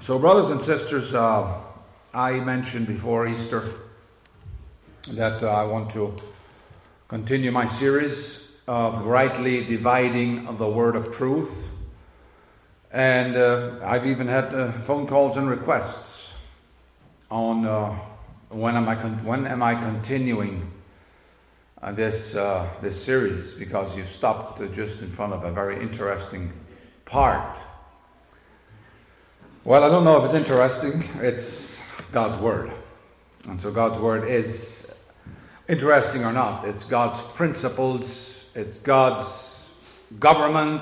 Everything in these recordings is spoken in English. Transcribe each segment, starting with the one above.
So, brothers and sisters, uh, I mentioned before Easter that uh, I want to continue my series of rightly dividing the word of truth. And uh, I've even had uh, phone calls and requests on uh, when am I con- when am I continuing uh, this this series because you stopped just in front of a very interesting part. Well, I don't know if it's interesting. It's God's word, and so God's word is interesting or not. It's God's principles. It's God's government.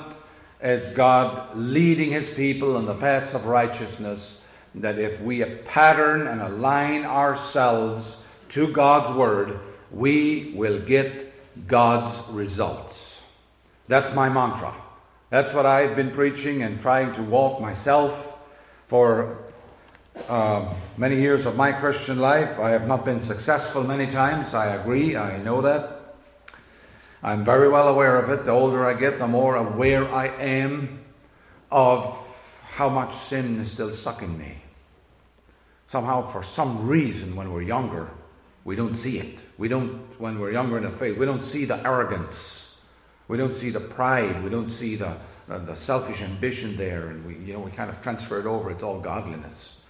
It's God leading His people on the paths of righteousness. That if we pattern and align ourselves to God's word, we will get God's results. That's my mantra. That's what I've been preaching and trying to walk myself for uh, many years of my Christian life. I have not been successful many times. I agree. I know that. I'm very well aware of it. The older I get, the more aware I am of how much sin is still sucking me. Somehow, for some reason, when we're younger, we don't see it. We don't, when we're younger in the faith, we don't see the arrogance. We don't see the pride. We don't see the, the, selfish ambition there. And we, you know, we kind of transfer it over. It's all godliness.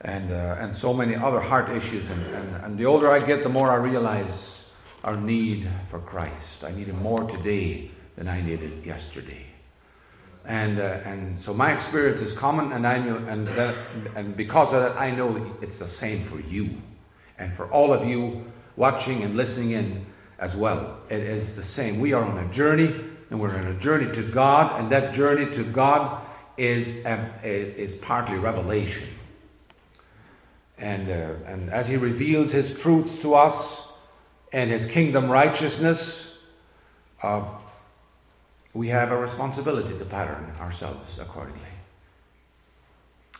And, uh, and so many other heart issues. And, and, and the older I get, the more I realize our need for Christ. I need Him more today than I needed yesterday. And, uh, and so my experience is common, and, I know, and, that, and because of that, I know it's the same for you and for all of you watching and listening in as well. It is the same. We are on a journey, and we're on a journey to God, and that journey to God is, um, is partly revelation. And, uh, and as He reveals His truths to us and His kingdom righteousness, uh, we have a responsibility to pattern ourselves accordingly.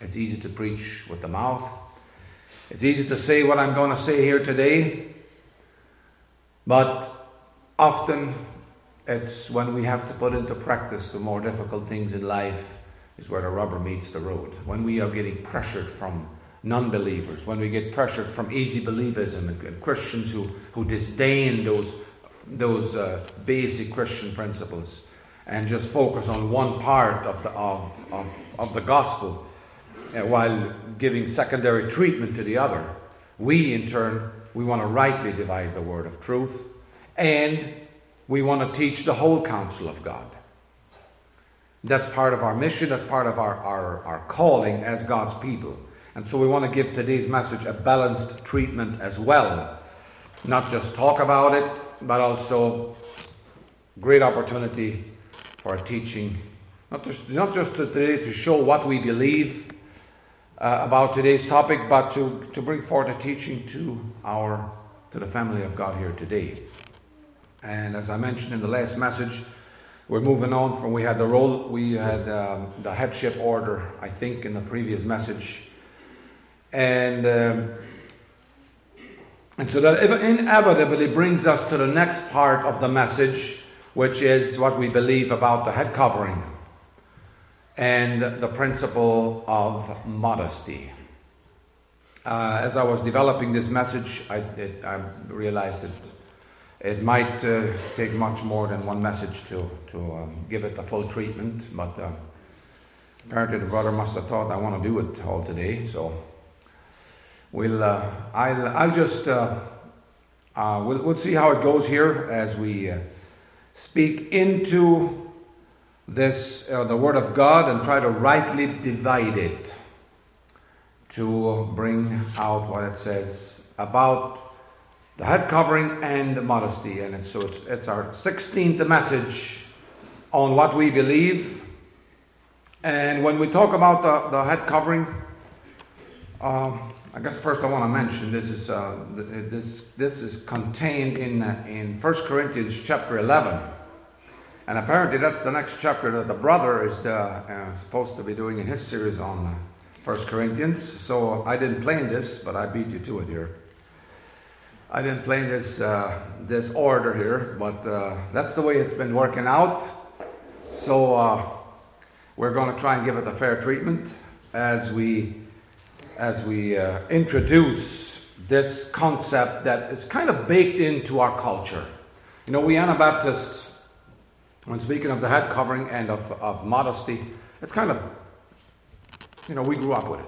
It's easy to preach with the mouth, it's easy to say what I'm going to say here today, but often it's when we have to put into practice the more difficult things in life is where the rubber meets the road. When we are getting pressured from non believers, when we get pressured from easy believism and, Christians who, who disdain those, those uh, basic Christian principles and just focus on one part of the, of, of, of the gospel uh, while giving secondary treatment to the other. We, in turn, we want to rightly divide the word of truth, and we want to teach the whole counsel of God. That's part of our mission, that's part of our, our, our calling as God's people. And so we want to give today's message a balanced treatment as well. Not just talk about it, but also great opportunity for teaching. Not just, not just today to show what we believe, uh, about today's topic, but to, to bring forth a teaching to our to the family of God here today. And as I mentioned in the last message, we're moving on from we had the role we had um, the headship order, I think, in the previous message, and um, and so that inevitably brings us to the next part of the message, which is what we believe about the head covering and the principle of modesty. Uh, as I was developing this message, I, it, I realized that it might uh, take much more than one message to, to um, give it the full treatment, but uh, apparently the brother must have thought I want to do it all today, so we'll, uh, I'll, I'll just, uh, uh, we'll, we'll see how it goes here as we speak into this uh, the word of God and try to rightly divide it to bring out what it says about the head covering and the modesty. And it's, so it's, it's our 16th message on what we believe. And when we talk about the, the head covering, um, I guess first I want to mention this is uh, this this is contained in uh, in 1 Corinthians chapter 11. And apparently, that's the next chapter that the brother is uh, uh, supposed to be doing in his series on 1 Corinthians. So I didn't plan this, but I beat you to it here. I didn't plan this uh, this order here, but uh, that's the way it's been working out. So uh, we're going to try and give it a fair treatment, as we as we uh, introduce this concept that is kind of baked into our culture. You know, we Anabaptists, when speaking of the head covering and of, of modesty, it's kind of, you know, we grew up with it.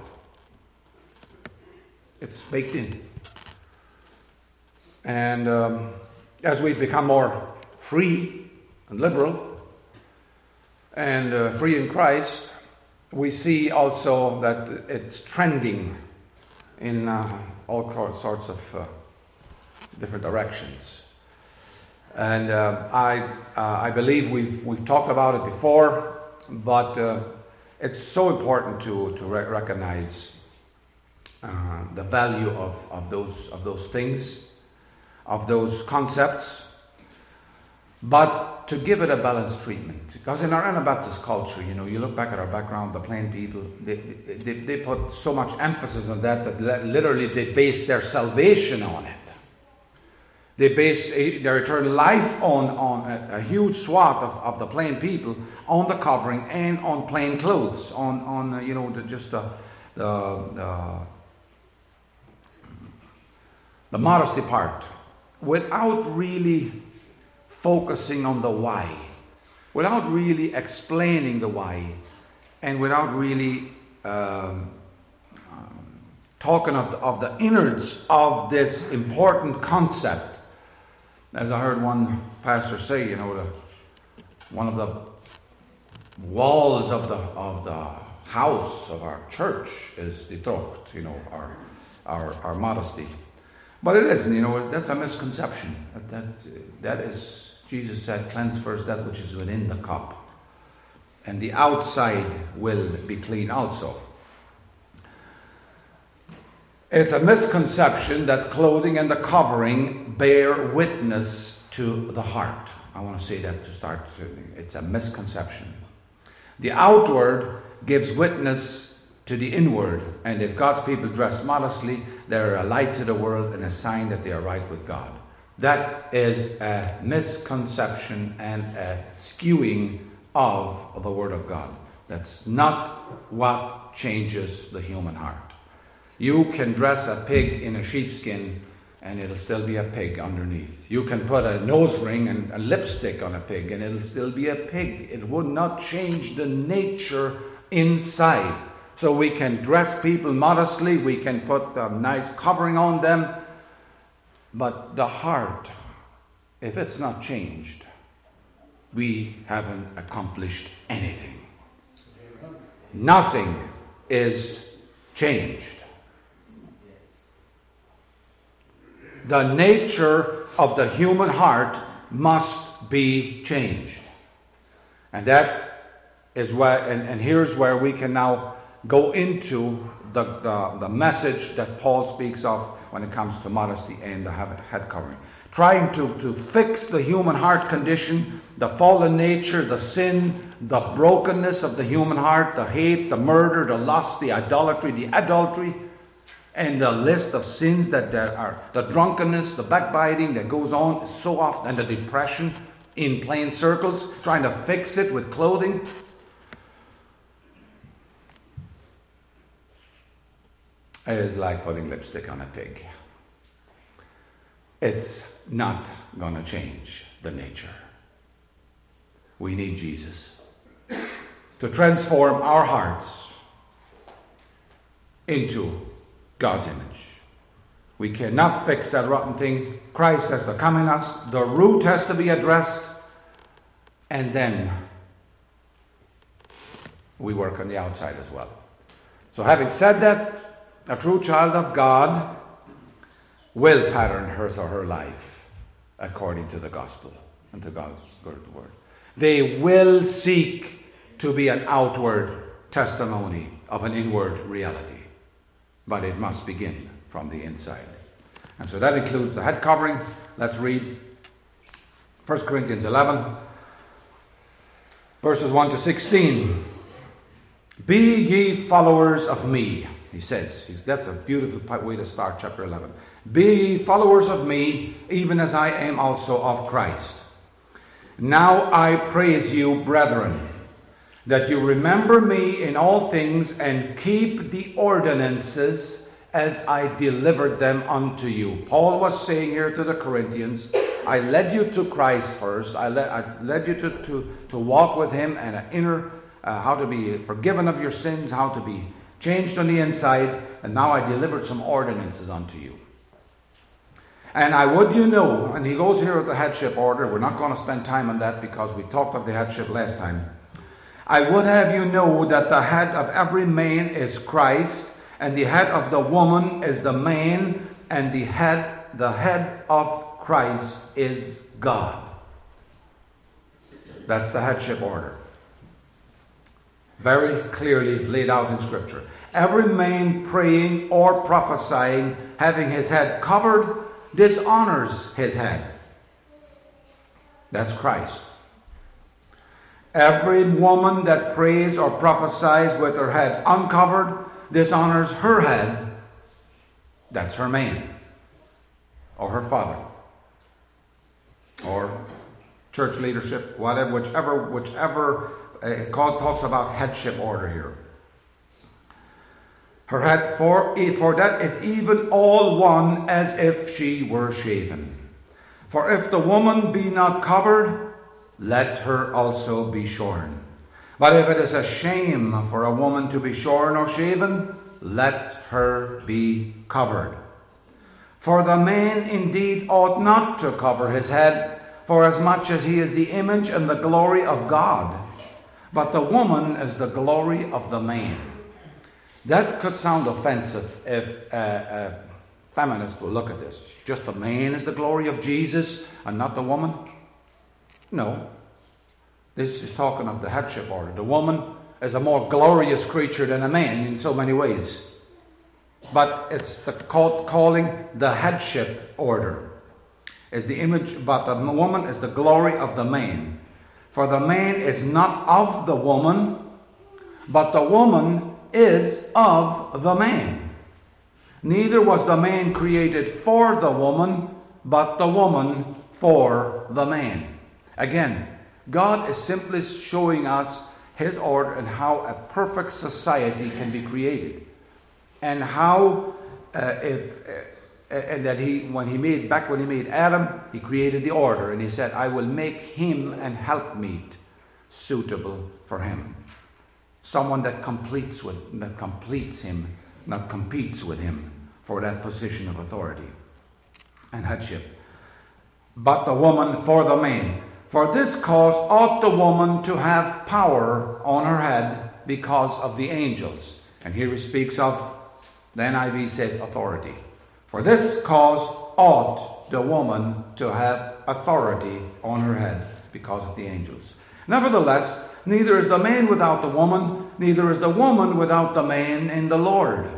It's baked in. And um, as we've become more free and liberal and uh, free in Christ, we see also that it's trending in uh, all sorts of uh, different directions. And uh, I, uh, I believe we've, we've talked about it before, but uh, it's so important to, to re- recognize the value of, of, those, of those things, of those concepts, but to give it a balanced treatment. Because in our Anabaptist culture, you know, you look back at our background, the plain people, they, they, they put so much emphasis on that that literally they base their salvation on it. They base their eternal life on, on a, a, huge swath of, of the plain people on the covering and on plain clothes, on, on uh, you know, the, just the, the, the, the modesty part, without really focusing on the why, without really explaining the why, and without really um, um, talking of the, of the innards of this important concept. As I heard one pastor say, you know, the, one of the walls of the, of the house of our church is the Trocht, you know, our, our, our modesty. But it isn't, you know, that's a misconception. That, that, that is Jesus said, Cleanse first that which is within the cup, and the outside will be clean also. It's a misconception that clothing and the covering bear witness to the heart. I want to say that to start. It's a misconception. The outward gives witness to the inward, and if God's people dress modestly, they're a light to the world and a sign that they are right with God. That is a misconception and a skewing of the Word of God. That's not what changes the human heart. You can dress a pig in a sheepskin and it'll still be a pig underneath. You can put a nose ring and a lipstick on a pig and it'll still be a pig. It would not change the nature inside. So we can dress people modestly, we can put a nice covering on them, but the heart, if it's not changed, we haven't accomplished anything. Nothing is changed. The nature of the human heart must be changed. And that is why, and, and here's where we can now go into the, the, the message that Paul speaks of when it comes to modesty and the head covering. Trying to, to fix the human heart condition, the fallen nature, the sin, the brokenness of the human heart, the hate, the murder, the lust, the idolatry, the adultery, and the list of sins that there are the drunkenness, the backbiting that goes on so often, and the depression in plain circles, trying to fix it with clothing. Is like putting lipstick on a pig. It's not going to change the nature. We need Jesus to transform our hearts into God's image. We cannot fix that rotten thing. Christ has to come in us, the root has to be addressed, and then we work on the outside as well. So, having said that, a true child of God will pattern hers or her life according to the gospel and to God's good word. They will seek to be an outward testimony of an inward reality, but it must begin from the inside. And so that includes the head covering. Let's read 1 Corinthians 11, verses 1 to 16. Be ye followers of me he says. That's a beautiful way to start chapter 11. Be followers of me, even as I am also of Christ. Now I praise you, brethren, that you remember me in all things and keep the ordinances as I delivered them unto you. Paul was saying here to the Corinthians, I led you to Christ first. I led, I led you to, to, to walk with Him and an inner, uh, how to be forgiven of your sins, how to be changed on the inside, and now I delivered some ordinances unto you. And I would you know, and he goes here with the headship order. We're not going to spend time on that because we talked of the headship last time. I would have you know that the head of every man is Christ, and the head of the woman is the man, and the head, the head of Christ is God. That's the headship order. Very clearly laid out in Scripture. Every man praying or prophesying, having his head covered, dishonors his head. That's Christ. Every woman that prays or prophesies with her head uncovered dishonors her head. That's her man, or her father, or church leadership, whatever, whichever, whichever. God talks about headship order here. Her head, for, for that is even all one as if she were shaven. For if the woman be not covered, let her also be shorn. But if it is a shame for a woman to be shorn or shaven, let her be covered. For the man indeed ought not to cover his head, for as much as he is the image and the glory of God. But the woman is the glory of the man. That could sound offensive if a, a feminist will look at this. Just the man is the glory of Jesus and not the woman? No. This is talking of the headship order. The woman is a more glorious creature than a man in so many ways. But it's the call, calling the headship order. Is the image, but the woman is the glory of the man. For the man is not of the woman, but the woman is of the man. Neither was the man created for the woman, but the woman for the man. Again, God is simply showing us his order and how a perfect society can be created. And how, uh, if, uh, and that he, when he made, back when he made Adam, he created the order and he said, I will make him an helpmeet suitable for him someone that completes with that completes him, not competes with him for that position of authority and headship. But the woman for the man. For this cause ought the woman to have power on her head because of the angels. And here he speaks of, the NIV says authority. For this cause ought the woman to have authority on her head because of the angels. Nevertheless, Neither is the man without the woman, neither is the woman without the man in the Lord.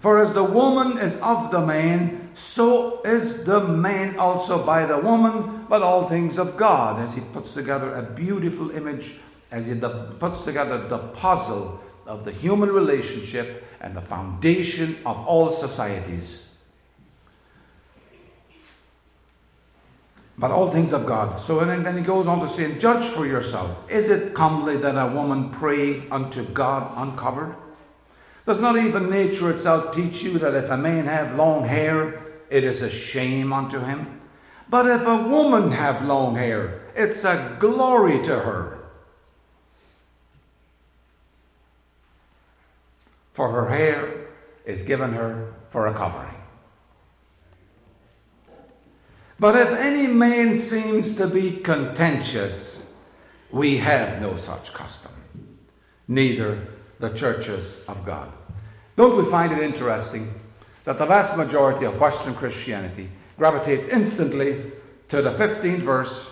For as the woman is of the man, so is the man also by the woman, but all things of God. As he puts together a beautiful image, as he puts together the puzzle of the human relationship and the foundation of all societies. But all things of God. So and then he goes on to say, Judge for yourself. Is it comely that a woman pray unto God uncovered? Does not even nature itself teach you that if a man have long hair, it is a shame unto him? But if a woman have long hair, it's a glory to her. For her hair is given her for a covering. But if any man seems to be contentious, we have no such custom, neither the churches of God. Don't we find it interesting that the vast majority of Western Christianity gravitates instantly to the 15th verse,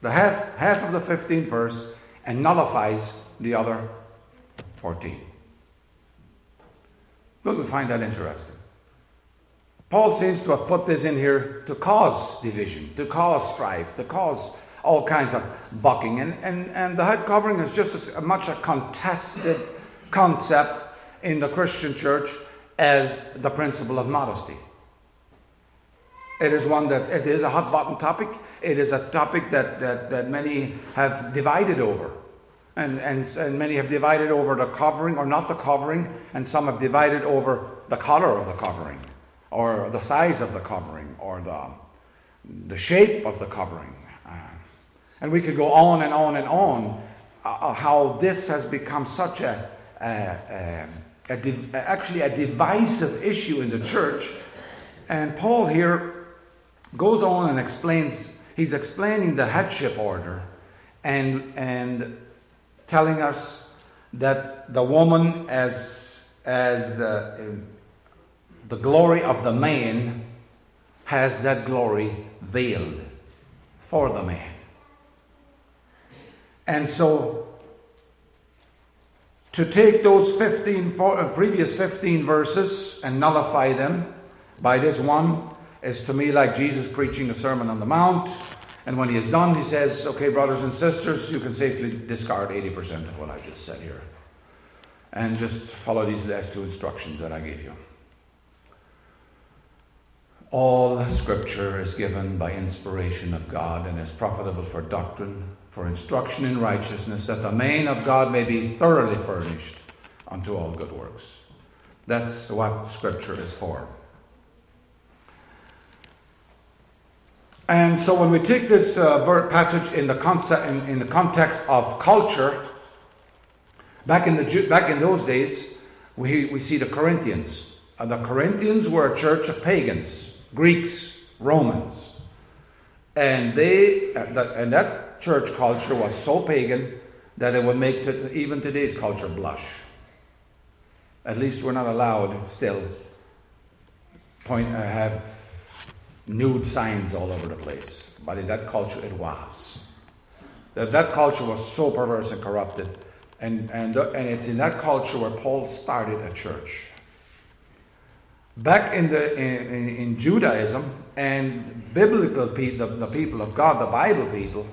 the half, half of the 15th verse, and nullifies the other 14? Don't we find that interesting? Paul seems to have put this in here to cause division, to cause strife, to cause all kinds of bucking. And, and, and the head covering is just as much a contested concept in the Christian church as the principle of modesty. It is one that it is a hot button topic. It is a topic that, that, that many have divided over. And, and, and many have divided over the covering or not the covering, and some have divided over the color of the covering, or the size of the covering, or the, the shape of the covering. Uh, and we could go on and on and on uh, uh how this has become such a, a, a, a actually a divisive issue in the church. And Paul here goes on and explains, he's explaining the headship order and, and telling us that the woman, as, as uh, the glory of the man, has that glory veiled for the man. And so, to take those 15, four, uh, previous 15 verses and nullify them by this one is to me like Jesus preaching a Sermon on the Mount and when he is done, he says, Okay, brothers and sisters, you can safely discard 80% of what I just said here. And just follow these last two instructions that I gave you. All scripture is given by inspiration of God and is profitable for doctrine, for instruction in righteousness, that the man of God may be thoroughly furnished unto all good works. That's what scripture is for. And so when we take this uh, passage in the, concept, in, in, the context of culture, back in, the, back in those days, we, we see the Corinthians. Uh, the Corinthians were a church of pagans, Greeks, Romans. And, they, and that church culture was so pagan that it would make to, even today's culture blush. At least we're not allowed still point, uh, have nude signs all over the place. But in that culture, it was. That, that culture was so perverse and corrupted. And, and, and it's in that culture where Paul started a church. Back in, the, in, in Judaism and biblical people, the, people of God, the Bible people,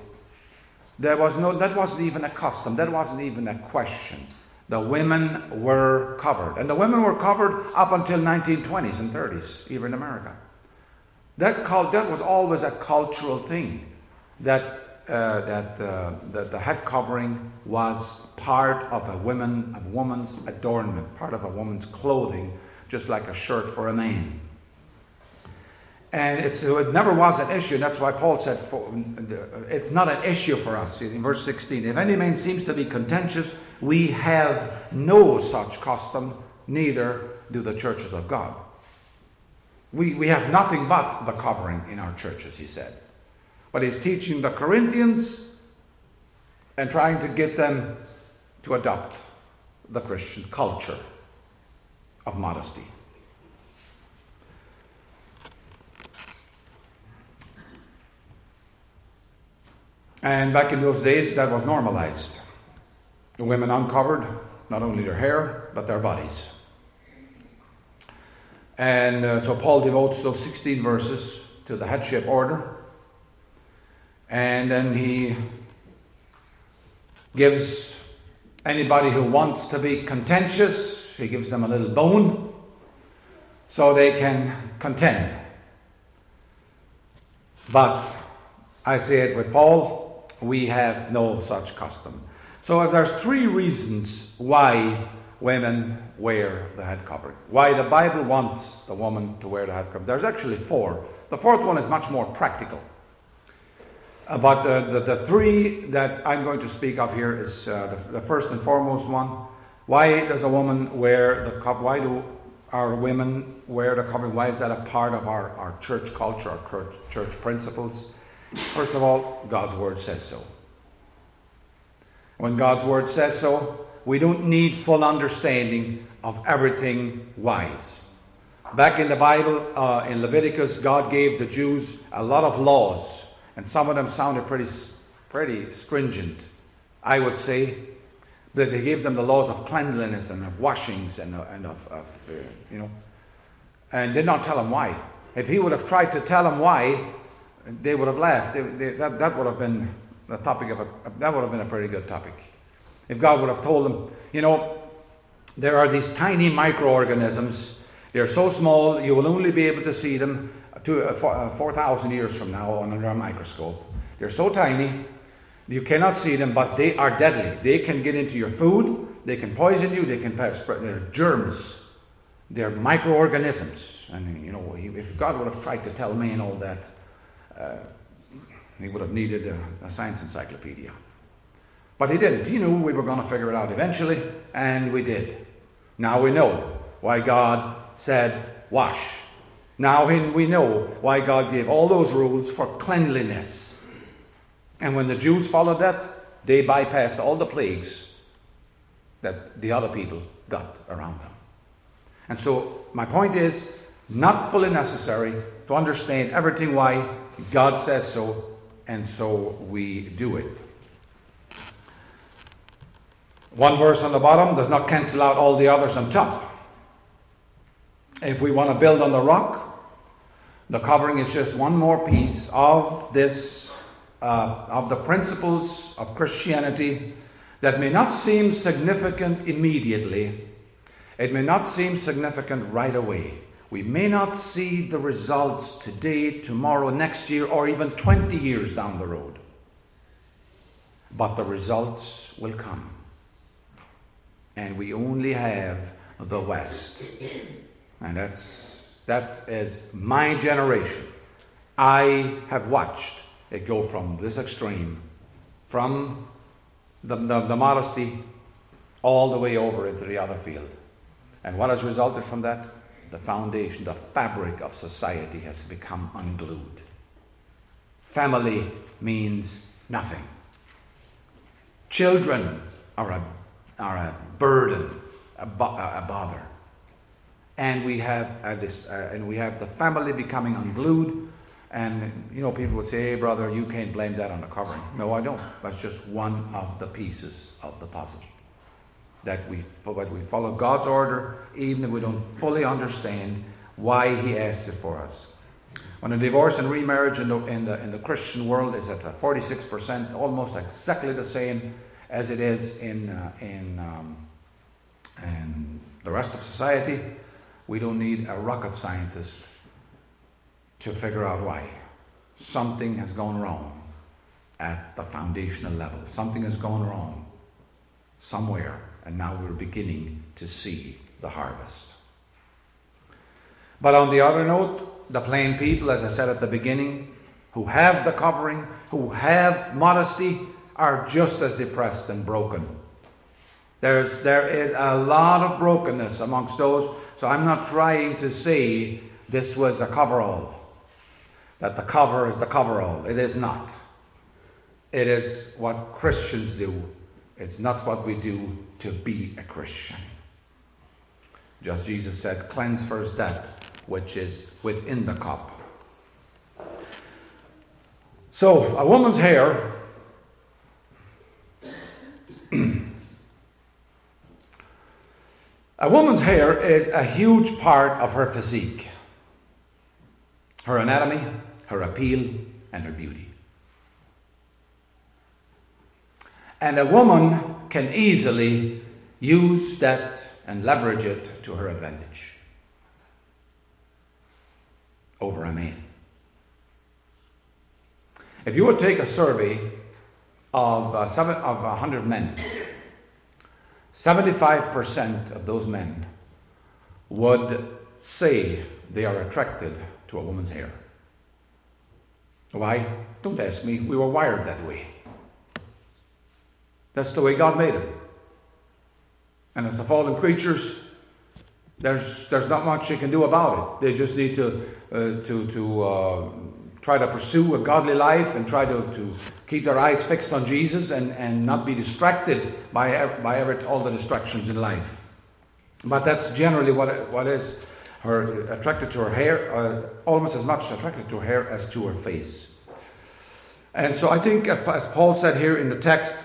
there was no, that wasn't even a custom, that wasn't even a question. The women were covered. And the women were covered up until 1920s and 30s, even in America. That, cult, that was always a cultural thing, that, uh, that, uh, that the head covering was part of a woman, a woman's adornment, part of a woman's clothing, just like a shirt for a man. And it never was an issue. That's why Paul said it's not an issue for us. In verse 16, if any man seems to be contentious, we have no such custom, neither do the churches of God. We, we have nothing but the covering in our churches, he said. But he's teaching the Corinthians and trying to get them to adopt the Christian culture of modesty. And back in those days, that was normalized. The women uncovered not only their hair, but their bodies. And uh, so Paul devotes those 16 verses to the headship order. And then he gives anybody who wants to be contentious, he gives them a little bone so they can contend. But I say it with Paul, we have no such custom. So if there's three reasons why women wear the head covering. Why the Bible wants the woman to wear the head covering. There's actually four. The fourth one is much more practical. Uh, but the, the, the, three that I'm going to speak of here is uh, the, the, first and foremost one. Why does a woman wear the cup? Why do our women wear the covering? Why is that a part of our, our church culture, our church, church principles? First of all, God's word says so. When God's word says so, we don't need full understanding of everything wise. Back in the Bible, uh, in Leviticus, God gave the Jews a lot of laws, and some of them sounded pretty, pretty stringent, I would say. That they gave them the laws of cleanliness and of washings and, and of, of uh, you know, and did not tell them why. If he would have tried to tell them why, they would have laughed. They, they, that, that would have been the topic of a, that would have been a pretty good topic. If God would have told them, you know, there are these tiny microorganisms. They're so small you will only be able to see them to, uh, 4,000 uh, years from now under a microscope. They're so tiny You cannot see them, but they are deadly. They can get into your food, they can poison you, they can spread. They're germs, they're microorganisms. And, you know, if God would have tried to tell me and all that, uh, he would have needed a, a science encyclopedia. But he didn't. He knew we were going to figure it out eventually, and we did. Now we know why God said, wash. Now we know why God gave all those rules for cleanliness. And when the Jews followed that, they bypassed all the plagues that the other people got around them. And so, my point is not fully necessary to understand everything why God says so, and so we do it. One verse on the bottom does not cancel out all the others on top. If we want to build on the rock, the covering is just one more piece of this, uh, of the principles of Christianity that may not seem significant immediately. It may not seem significant right away. We may not see the results today, tomorrow, next year, or even 20 years down the road. But the results will come and we only have the West. And that's, that is my generation. I have watched it go from this extreme, from the, the, the modesty, all the way over into the other field. And what has resulted from that? The foundation, the fabric of society has become unglued. Family means nothing. Children are a are a burden, a, bo- a bother. And we have uh, this, uh, and we have the family becoming unglued. And you know, people would say, "Hey, brother, you can't blame that on the covering." No, I don't. That's just one of the pieces of the puzzle. That we, that we follow God's order, even if we don't fully understand why He asks it for us. When a divorce and remarriage in the, in the, in the Christian world is at 46%, almost exactly the same as it is in, uh, in, um, in the rest of society, we don't need a rocket scientist to figure out why. Something has gone wrong at the foundational level. Something has gone wrong somewhere, and now we're beginning to see the harvest. But on the other note, the plain people, as I said at the beginning, who have the covering, who have modesty, are just as depressed and broken. There's, there is a lot of brokenness amongst those. So I'm not trying to say this was a coverall, that the cover is the coverall. It is not. It is what Christians do. It's not what we do to be a Christian. Just Jesus said, cleanse first that which is within the cup. So, a woman's hair a woman's hair is a huge part of her physique, her anatomy, her appeal, and her beauty. And a woman can easily use that and leverage it to her advantage over a man. If you would take a survey of, uh, seven, of 100 men, 75% of those men would say they are attracted to a woman's hair. Why? Don't ask me. We were wired that way. That's the way God made them. And as the fallen creatures, there's, there's not much you can do about it. They just need to, uh, to, to uh, try to pursue a godly life and try to, to keep their eyes fixed on Jesus and, and not be distracted by, by all the distractions in life. But that's generally what, it, what is her attracted to her hair, uh, almost as much attracted to her hair as to her face. And so I think, as Paul said here in the text,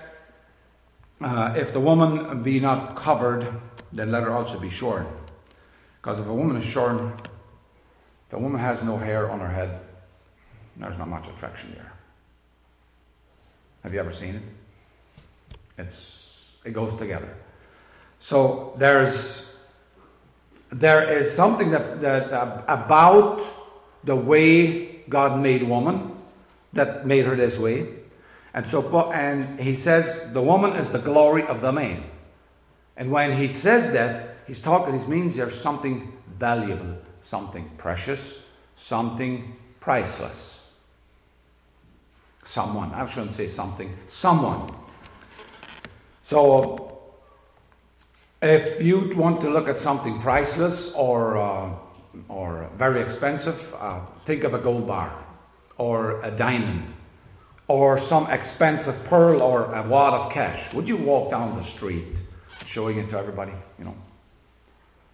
uh, if the woman be not covered, then let her also be shorn. Because if a woman is shorn, if a woman has no hair on her head, there's not much attraction there. Have you ever seen it? It's, it goes together. So there's, there is something that, that uh, about the way God made woman that made her this way. And so, and he says the woman is the glory of the man. And when he says that, he's talking, he means there's something valuable, something precious, something priceless. Someone, I shouldn't say something, someone. So, if you want to look at something priceless or, uh, or very expensive, uh, think of a gold bar or a diamond or some expensive pearl or a wad of cash. Would you walk down the street showing it to everybody? You know,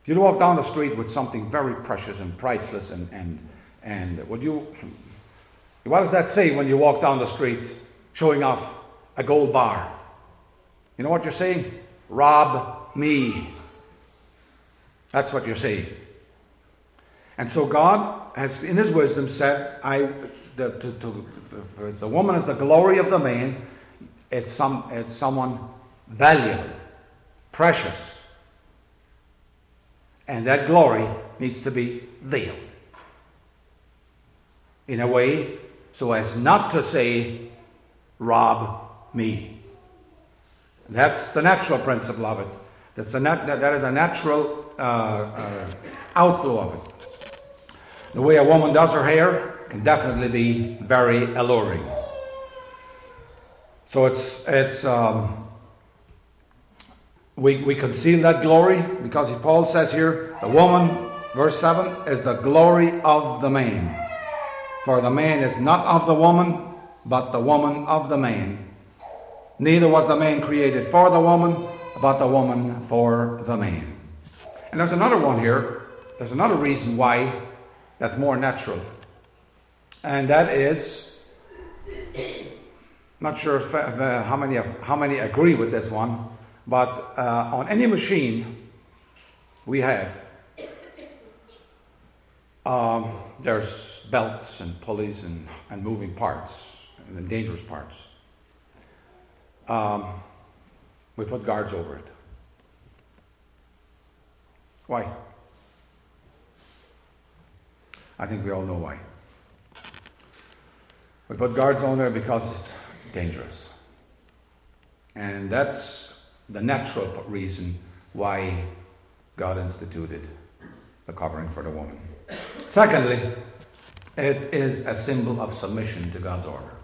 if you walk down the street with something very precious and priceless, and and and would you? What does that say when you walk down the street showing off a gold bar? You know what you're saying? Rob me. That's what you're saying. And so God has, in His wisdom, said, "I the, to, to, the woman is the glory of the man. It's some, it's someone valuable, precious, and that glory needs to be veiled in a way so as not to say, "Rob me." That's the natural principle of it. That's a nat- that is a natural uh, uh, outflow of it. The way a woman does her hair can definitely be very alluring. So it's it's um, we we conceal that glory because Paul says here the woman, verse seven, is the glory of the man. For the man is not of the woman, but the woman of the man. Neither was the man created for the woman, but the woman for the man. And there's another one here. There's another reason why that's more natural. And that is, not sure if, uh, how, many, how many agree with this one, but uh, on any machine we have, um, there's belts and pulleys and, and moving parts and dangerous parts. Um, we put guards over it. Why? I think we all know why. We put guards on there because it's dangerous. And that's the natural reason why God instituted the covering for the woman. Secondly, it is a symbol of submission to God's order.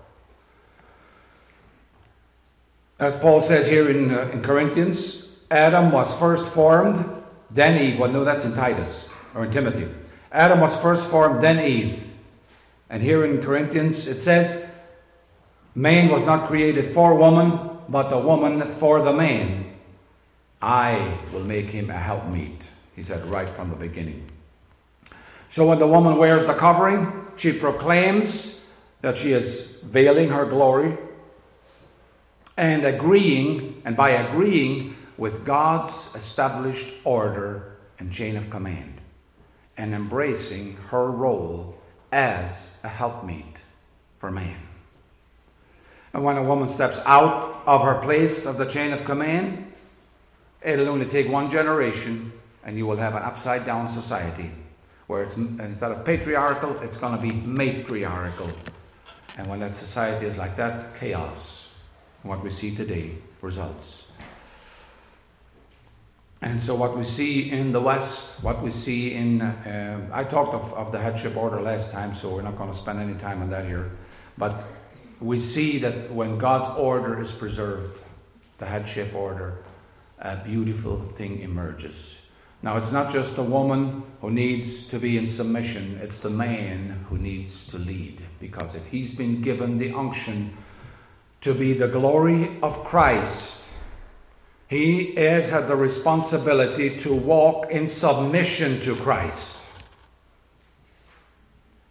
As Paul says here in, uh, in Corinthians, Adam was first formed, then Eve. Well, no, that's in Titus or in Timothy. Adam was first formed, then Eve. And here in Corinthians it says, Man was not created for woman, but the woman for the man. I will make him a helpmeet, he said right from the beginning. So when the woman wears the covering, she proclaims that she is veiling her glory and agreeing, and by agreeing with God's established order and chain of command, and embracing her role as a helpmeet for man. And when a woman steps out of her place of the chain of command, it'll only take one generation and you will have an upside down society where it's instead of patriarchal, it's going to be matriarchal. And when that society is like that, chaos, what we see today, results. And so, what we see in the West, what we see in, uh, I talked of, of the headship order last time, so we're not going to spend any time on that here. But we see that when God's order is preserved, the headship order, a beautiful thing emerges. Now, it's not just the woman who needs to be in submission, it's the man who needs to lead. Because if he's been given the unction to be the glory of Christ, he has had the responsibility to walk in submission to Christ.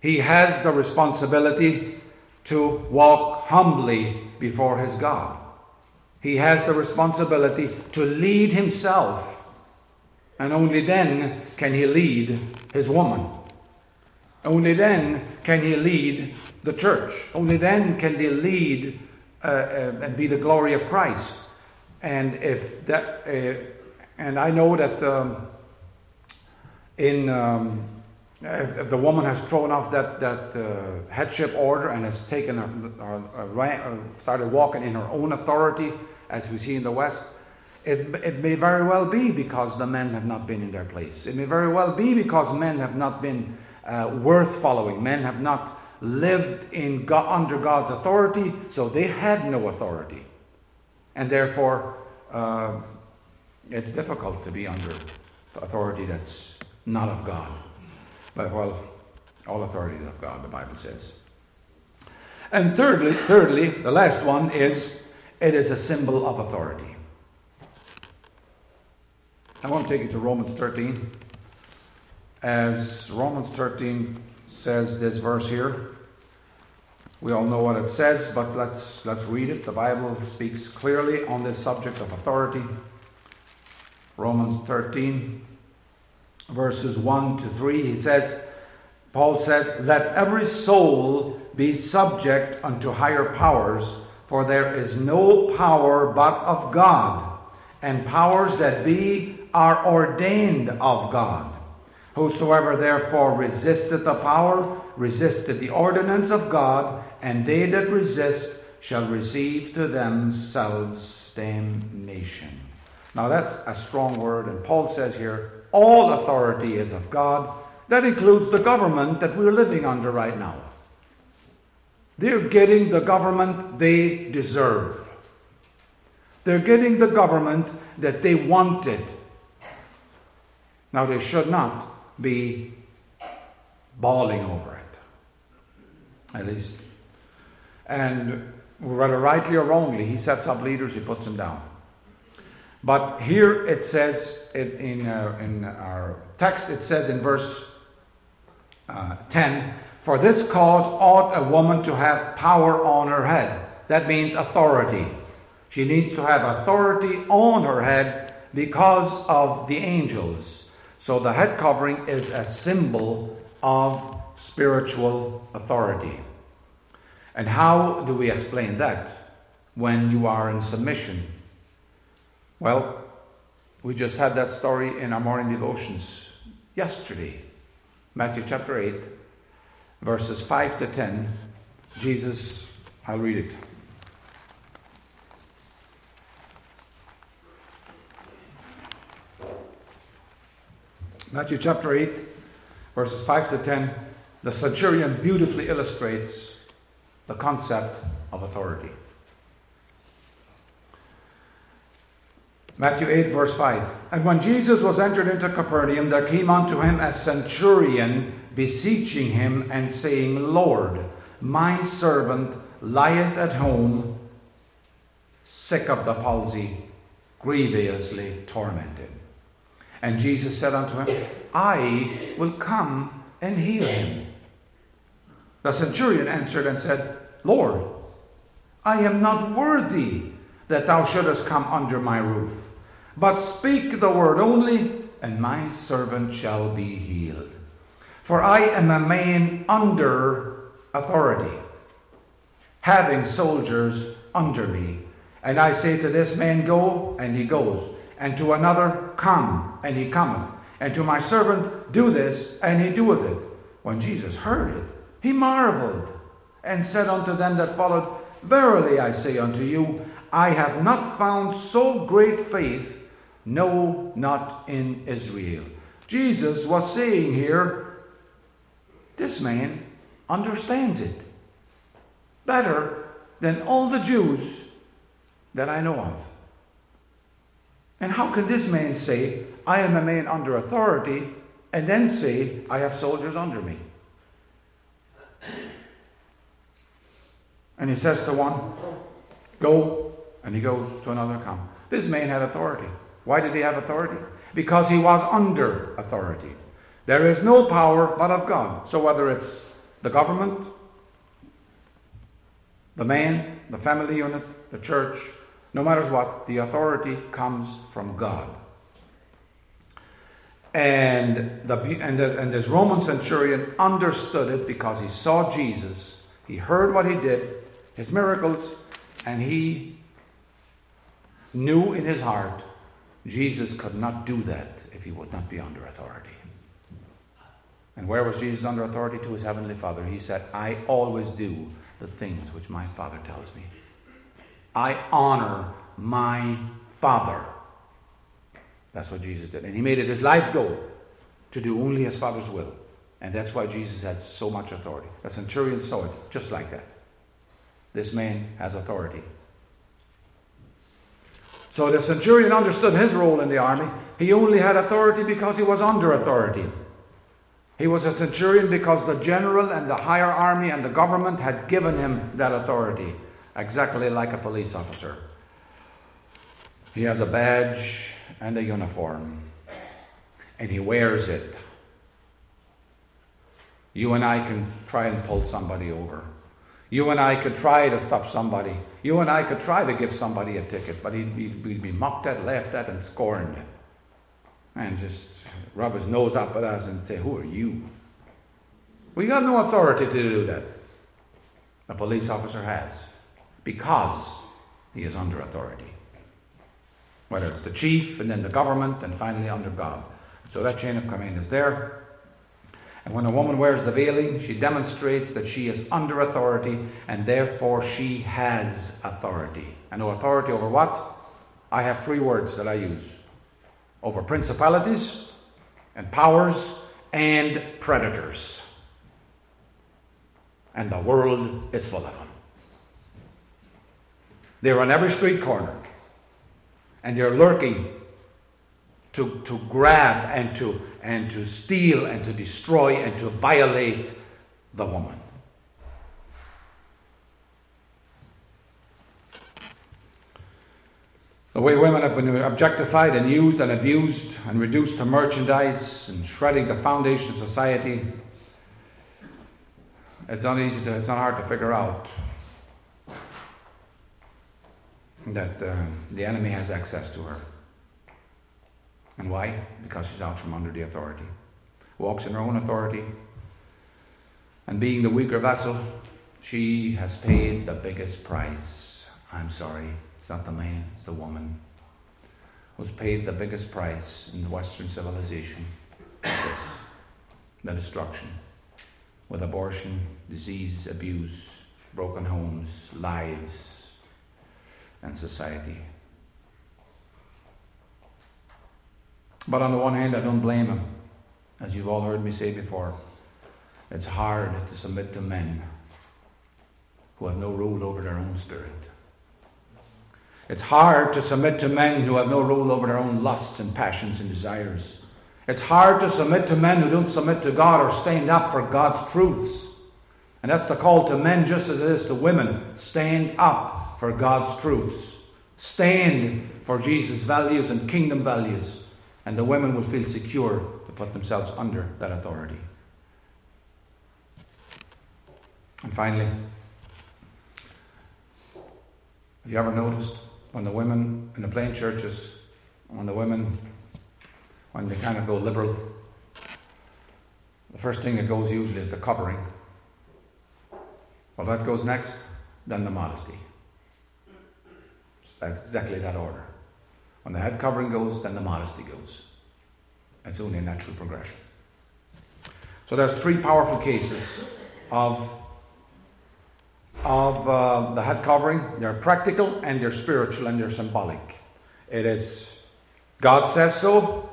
He has the responsibility to walk humbly before his God. He has the responsibility to lead himself, and only then can he lead his woman. Only then can he lead the church. Only then can they lead uh, uh, and be the glory of Christ. And if that, uh, and I know that um, in um, if, if, the woman has thrown off that, that uh, headship order and has taken her, her, her, started walking in her own authority, as we see in the West, it, it may very well be because the men have not been in their place. It may very well be because men have not been uh, worth following. Men have not lived in God, under God's authority, so they had no authority. And therefore, uh, it's difficult to be under authority that's not of God. But, well, all authority is of God, the Bible says. And thirdly, thirdly, the last one is it is a symbol of authority. I want to take you to Romans 13. As Romans 13 says this verse here, we all know what it says, but let's, let's read it. The Bible speaks clearly on this subject of authority. Romans 13, verses 1 to 3, he says, Paul says, Let every soul be subject unto higher powers, for there is no power but of God, and powers that be are ordained of God. Whosoever therefore resisteth the power, resisteth the ordinance of God, and they that resist shall receive to themselves damnation. Now that's a strong word, and Paul says here, all authority is of God. That includes the government that we're living under right now. They're getting the government they deserve. They're getting the government that they wanted. Now, they should not be bawling over it. At least. And whether rightly or wrongly, he sets up leaders, he puts them down. But here it says in, in, uh, in our text, it says in verse uh, 10 For this cause ought a woman to have power on her head. That means authority. She needs to have authority on her head because of the angels. So the head covering is a symbol of spiritual authority. And how do we explain that when you are in submission? Well, we just had that story in our morning devotions yesterday. Matthew chapter 8, verses 5 to 10. Jesus, I'll read it. Matthew chapter 8, verses 5 to 10. The centurion beautifully illustrates the concept of authority. Matthew 8, verse 5. And when Jesus was entered into Capernaum, there came unto him a centurion, beseeching him and saying, Lord, my servant lieth at home, sick of the palsy, grievously tormented. And Jesus said unto him, I will come and heal him. The centurion answered and said, Lord, I am not worthy that thou shouldest come under my roof. But speak the word only, and my servant shall be healed. For I am a man under authority, having soldiers under me. And I say to this man, Go, and he goes, and to another, Come, and he cometh, and to my servant, Do this, and he doeth it. When Jesus heard it, he marveled, and said unto them that followed, Verily I say unto you, I have not found so great faith, no, not in Israel. Jesus was saying here, this man understands it better than all the Jews that I know of. And how can this man say, I am a man under authority, and then say, I have soldiers under me? And he says to one, Go and he goes to another come. This man had authority. Why did he have authority? Because he was under authority. There is no power but of God. So whether it's the government, the man, the family unit, the church, no matter what, the authority comes from God. And, the, and, the, and this Roman centurion understood it because he saw Jesus, he heard what he did, his miracles, and he knew in his heart Jesus could not do that if he would not be under authority. And where was Jesus under authority? To his heavenly Father. He said, I always do the things which my Father tells me. I honor my Father. That's what Jesus did. And he made it his life goal to do only his Father's will. And that's why Jesus had so much authority. The centurion saw it just like that. This man has authority. So the centurion understood his role in the army. He only had authority because he was under authority. He was a centurion because the general and the higher army and the government had given him that authority, exactly like a police officer. He has a badge and a uniform, and he wears it. You and I can try and pull somebody over. You and I could try to stop somebody. You and I could try to give somebody a ticket, but he'd be, we'd be mocked at, laughed at, and scorned. And just rub his nose up at us and say, Who are you? We got no authority to do that. A police officer has, because he is under authority. Whether it's the chief, and then the government, and finally under God. So that chain of command is there. And when a woman wears the veiling, she demonstrates that she is under authority and therefore she has authority. And no authority over what? I have three words that I use over principalities and powers and predators. And the world is full of them. They're on every street corner and they're lurking to, to grab and to, and to steal and to destroy and to violate the woman. The way women have been objectified and used and abused and reduced to merchandise and shredding the foundation of society, it's not easy to, it's not hard to figure out that uh, the enemy has access to her. And why? Because she's out from under the authority. Walks in her own authority. And being the weaker vessel, she has paid the biggest price. I'm sorry, it's not the man, it's the woman. Who's paid the biggest price in the Western civilization. This, the destruction. With abortion, disease, abuse, broken homes, lives, and society. But on the one hand, I don't blame him. As you've all heard me say before, it's hard to submit to men who have no rule over their own spirit. It's hard to submit to men who have no rule over their own lusts and passions and desires. It's hard to submit to men who don't submit to God or stand up for God's truths. And that's the call to men just as it is to women. Stand up for God's truths. Stand for Jesus' values and kingdom values and the women will feel secure to put themselves under that authority. And finally, have you ever noticed when the women in the plain churches, when the women, when they kind of go liberal, the first thing that goes usually is the covering. Well, that goes next, then the modesty. Exactly that order. When the head covering goes, then the modesty goes. It's only a natural progression. So there's three powerful cases of, of uh, the head covering. They're practical and they're spiritual and they're symbolic. It is God says so,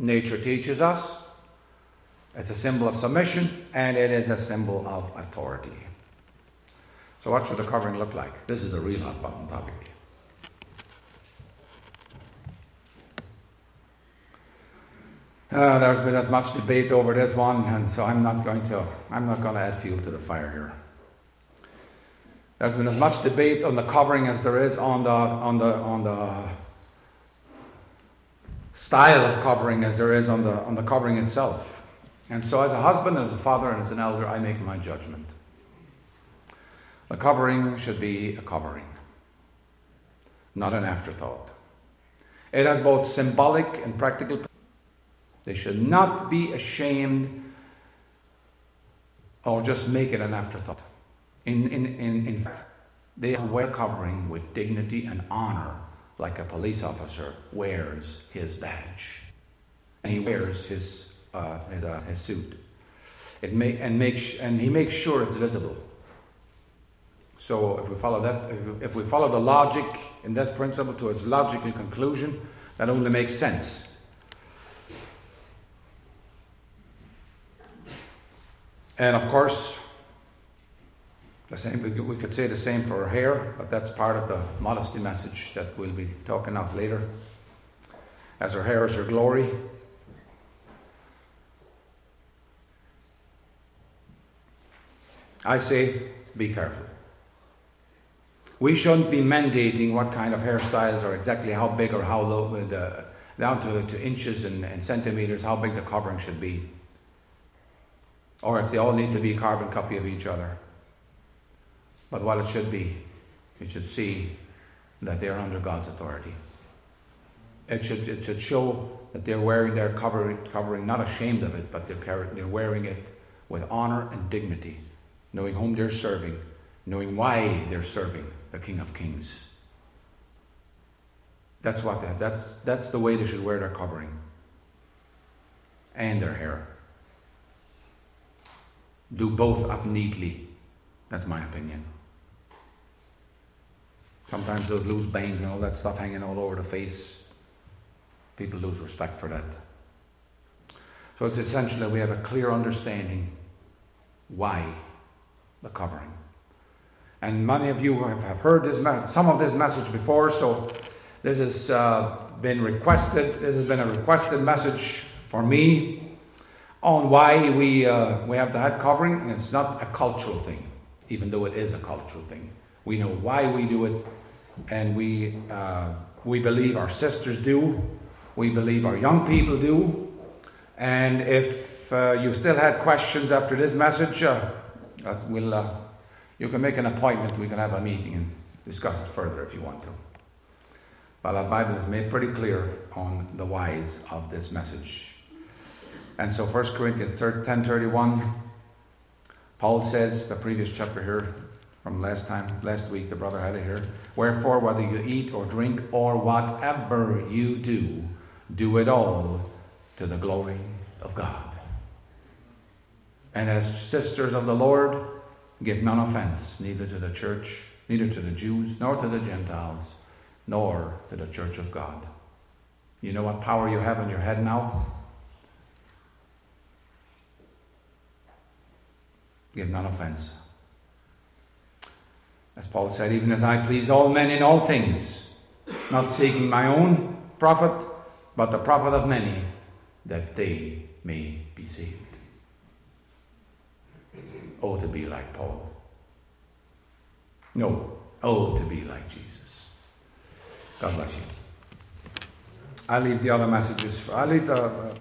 nature teaches us. It's a symbol of submission and it is a symbol of authority. So, what should the covering look like? This is a real hot button topic. Uh, there's been as much debate over this one, and so I'm not going to I'm not going to add fuel to the fire here. There's been as much debate on the covering as there is on the on the on the style of covering as there is on the on the covering itself. And so, as a husband, as a father, and as an elder, I make my judgment. The covering should be a covering, not an afterthought. It has both symbolic and practical they should not be ashamed or just make it an afterthought. In, in, in, in fact, they are wear covering with dignity and honor, like a police officer wears his badge. And he wears his, uh, his, uh, his suit. it may, and, make, and he makes sure it's visible. So if we follow that, if we follow the logic in this principle to its logical conclusion, that only makes sense. And of course, the same, we could say the same for hair, but that's part of the modesty message that we'll be talking of later. As her hair is her glory. I say, be careful. We shouldn't be mandating what kind of hairstyles or exactly how big or how low, uh, down to, to inches and, and centimeters, how big the covering should be. Or if they all need to be a carbon copy of each other. But what it should be, it should see that they are under God's authority. It should, it should show that they're wearing their covering, covering, not ashamed of it, but they're, they're wearing it with honor and dignity, knowing whom they're serving, knowing why they're serving the King of Kings. That's what that, that's, that's the way they should wear their covering and their hair. Do both up neatly. That's my opinion. Sometimes those loose bangs and all that stuff hanging all over the face, people lose respect for that. So it's essential that we have a clear understanding why the covering. And many of you have, heard this, some of this message before, so this has uh, been requested. This has been a requested message for me on why we, uh, we have the head covering, and it's not a cultural thing, even though it is a cultural thing. We know why we do it, and we, uh, we believe our sisters do, we believe our young people do. And if uh, you still had questions after this message, uh, we'll, uh, you can make an appointment, we can have a meeting and discuss it further if you want to. But our Bible is made pretty clear on the whys of this message. And so 1 Corinthians 10.31, Paul says, the previous chapter here, from last time, last week, the brother had it here. Wherefore, whether you eat or drink or whatever you do, do it all to the glory of God. And as sisters of the Lord, give none offense, neither to the church, neither to the Jews, nor to the Gentiles, nor to the church of God. You know what power you have in your head now? Give none offense. As Paul said, even as I please all men in all things, not seeking my own profit, but the profit of many, that they may be saved. Oh, to be like Paul. No, oh, to be like Jesus. God bless you. I'll leave the other messages. I'll leave the. Uh,